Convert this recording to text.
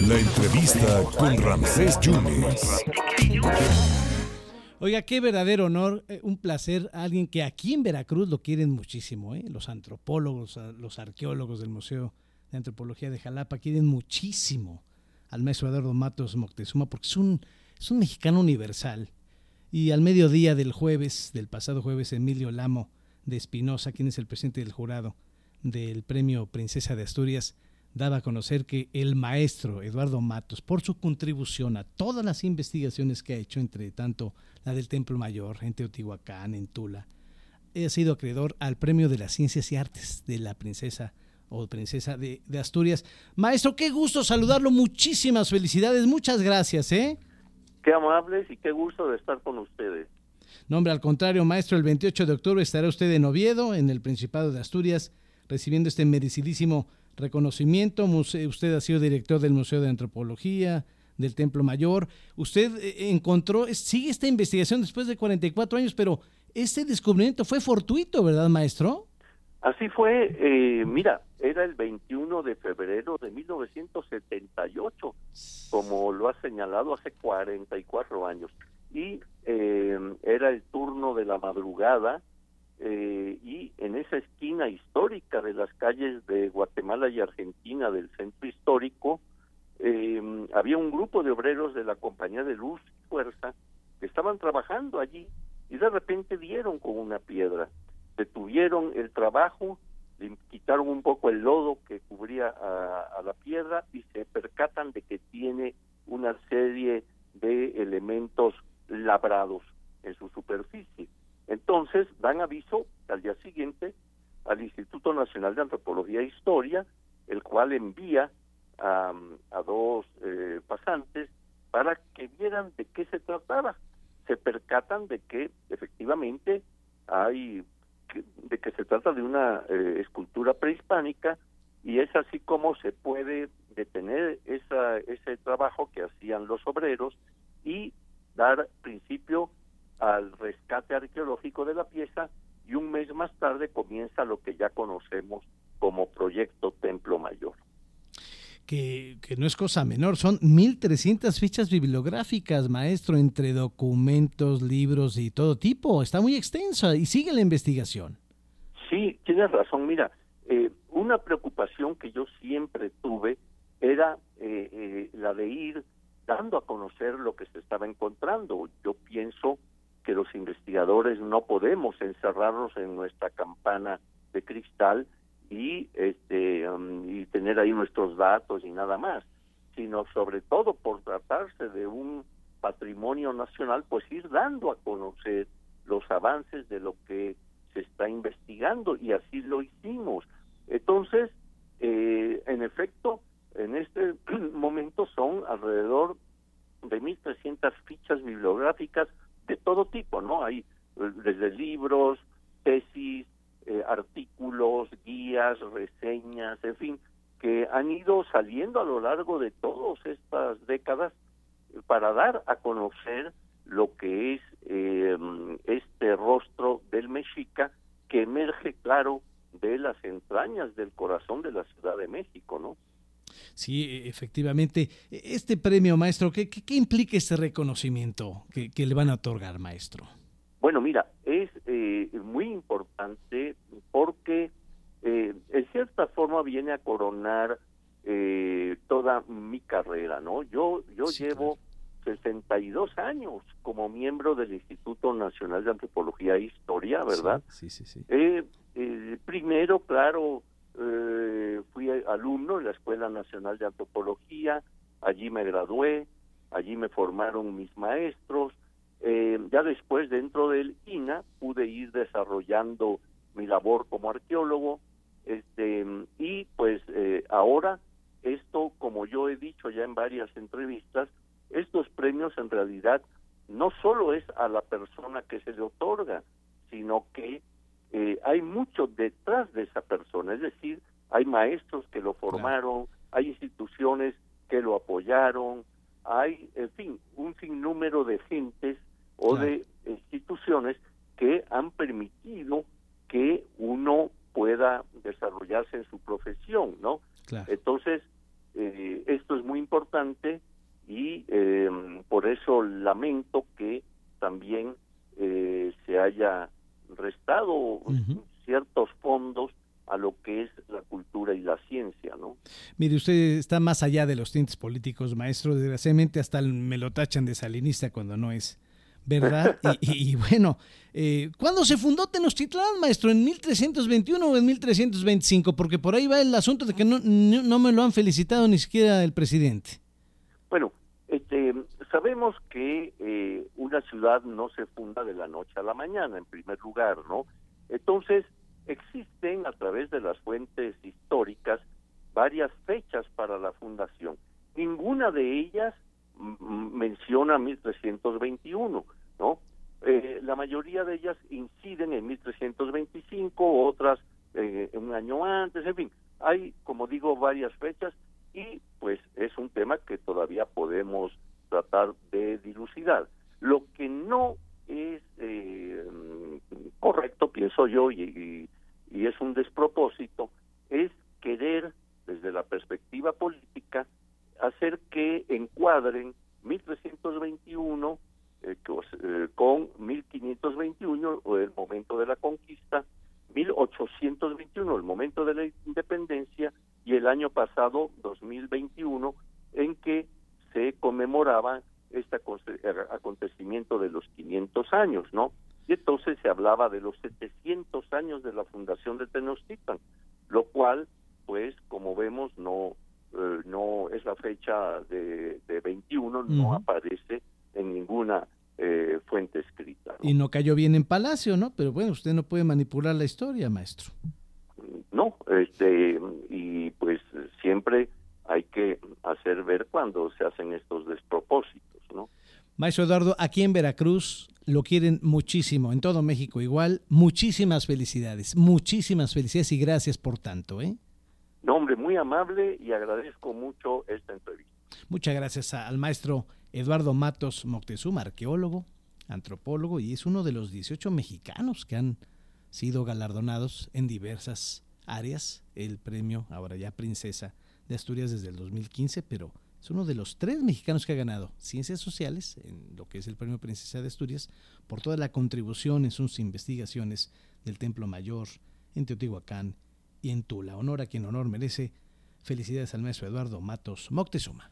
La entrevista con Ramsés Yunes. Oiga, qué verdadero honor, eh, un placer alguien que aquí en Veracruz lo quieren muchísimo, ¿eh? los antropólogos, los arqueólogos del Museo de Antropología de Jalapa quieren muchísimo al maestro Eduardo Matos Moctezuma porque es un, es un mexicano universal. Y al mediodía del jueves, del pasado jueves, Emilio Lamo de Espinosa, quien es el presidente del jurado del premio Princesa de Asturias, daba a conocer que el maestro Eduardo Matos, por su contribución a todas las investigaciones que ha hecho, entre tanto la del Templo Mayor, en Teotihuacán, en Tula, ha sido acreedor al premio de las Ciencias y Artes de la Princesa o Princesa de, Asturias. Maestro, qué gusto saludarlo, muchísimas felicidades, muchas gracias, ¿eh? Qué amables y qué gusto de estar con ustedes. No, hombre, al contrario, maestro, el 28 de octubre estará usted en Oviedo, en el Principado de Asturias, recibiendo este merecidísimo reconocimiento. Usted ha sido director del Museo de Antropología, del Templo Mayor. Usted eh, encontró, sigue esta investigación después de 44 años, pero este descubrimiento fue fortuito, ¿verdad, maestro? Así fue, eh, mira, era el 21 de febrero de 1978, como lo ha señalado hace 44 años. Y eh, era el turno de la madrugada eh, y en esa esquina histórica de las calles de Guatemala y Argentina del centro histórico, eh, había un grupo de obreros de la compañía de luz y fuerza que estaban trabajando allí y de repente dieron con una piedra, detuvieron el trabajo, le quitaron un poco el lodo que cubría a la piedra y se percatan de que tiene una serie de elementos labrados en su superficie. Entonces dan aviso al día siguiente al Instituto Nacional de Antropología e Historia, el cual envía a, dos eh, pasantes para que vieran de qué se trataba. Se percatan de que efectivamente hay de que se trata de una eh, escultura prehispánica y es así como se puede detener esa, ese trabajo que hacían los obreros y dar principio al rescate arqueológico de la pieza y un mes más tarde comienza lo que ya conocemos como Proyecto Templo Mayor. Que, que, no es cosa menor, son 1.300 fichas bibliográficas, maestro, entre documentos, libros y todo tipo. Está muy extensa y sigue la investigación. Sí, tienes razón. Mira, eh, una preocupación que yo siempre tuve era eh, eh, la de ir dando a conocer lo que se estaba encontrando. Yo pienso que los investigadores no podemos encerrarnos en nuestra campana de cristal y este um, y tener ahí nuestros datos y nada más, sino sobre todo por tratarse de un patrimonio nacional, pues ir dando a conocer los avances de lo que se está investigando y así lo hicimos. Entonces, eh, en efecto, en este momento son alrededor de 1.300 fichas bibliográficas todo tipo, ¿no? Hay eh, desde libros, tesis, eh, artículos, guías, reseñas, en fin, que han ido saliendo a lo largo de todas estas décadas para dar a conocer lo que es eh, este rostro del mexica que emerge claro de las entrañas del corazón de la Ciudad de México, ¿no? Sí, e, efectivamente. E, este premio, maestro, ¿qué, qué, implica este reconocimiento que, le van a otorgar, maestro? Bueno, mira, es eh, muy importante porque eh, en cierta forma viene a coronar eh, toda mi carrera, ¿no? Yo, yo llevo 62 años como miembro del Instituto Nacional de Antropología e Historia, ¿verdad? Sí, sí, sí. primero, claro, eh, fui alumno en la Escuela Nacional de Antropología, allí me gradué, allí me formaron mis maestros. Eh, ya después, dentro del INA, pude ir desarrollando mi labor como arqueólogo. Este, y pues eh, ahora, esto, como yo he dicho ya en varias entrevistas, estos premios en realidad no solo es a la persona que se le otorga, sino que eh, hay mucho detrás de esa persona, es decir, hay maestros que lo formaron, hay instituciones que lo apoyaron, hay, en fin, un sinnúmero de gentes o de instituciones que han permitido que uno pueda desarrollarse en su profesión, ¿no? Entonces, eh, esto es muy importante y eh, por eso lamento que también eh, se haya restado ciertos fondos a lo que es la cultura y la ciencia, ¿no? Mire, usted está más allá de los tintes políticos, maestro. Desgraciadamente hasta me lo tachan de salinista cuando no es verdad. y, bueno, eh, ¿cuándo se fundó Tenochtitlán, maestro? ¿En 1321 o en 1325? Porque por ahí va el asunto de que no, no me lo han felicitado ni siquiera el presidente. Bueno, este, sabemos que eh, una ciudad no se funda de la noche a la mañana, en primer lugar, ¿no? Entonces, existen a través de las fuentes históricas varias fechas para la fundación. Ninguna de ellas menciona 1321, ¿no? Eh, la mayoría de ellas inciden en 1325, otras eh, un año antes, en fin, hay, como digo, varias fechas y pues es un tema que todavía podemos tratar de dilucidar. Lo que no es eh, correcto, pienso yo, y, y es un despropósito, es querer, desde la perspectiva política, hacer que encuadren 1321 eh, eh, con 1521, o el momento de la conquista, 1821, el momento de la independencia, y el año pasado, 2021, en que se conmemoraba este acontecimiento de los 500 años, ¿no? Y entonces se hablaba de los 700 años de la fundación de Tenochtitlan, lo cual, pues, como vemos, no eh, no es la fecha de, de 21, no aparece en ninguna eh, fuente escrita. Y no cayó bien en Palacio, ¿no? Pero bueno, usted no puede manipular la historia, maestro. No, este, y pues siempre hay que hacer ver cuando se hacen estos despropósitos. Maestro Eduardo, aquí en Veracruz lo quieren muchísimo, en todo México igual. Muchísimas felicidades, muchísimas felicidades y gracias por tanto, ¿eh? Nombre muy amable y agradezco mucho esta entrevista. Muchas gracias al maestro Eduardo Matos Moctezuma, arqueólogo, antropólogo y es uno de los 18 mexicanos que han sido galardonados en diversas áreas. El premio, ahora ya Princesa de Asturias desde el 2015, pero es uno de los tres mexicanos que ha ganado ciencias sociales, en lo que es el premio Princesa de Asturias, por toda la contribución en sus investigaciones del Templo Mayor, en Teotihuacán y en Tula. Honor a quien honor merece. Felicidades al maestro Eduardo Matos Moctezuma.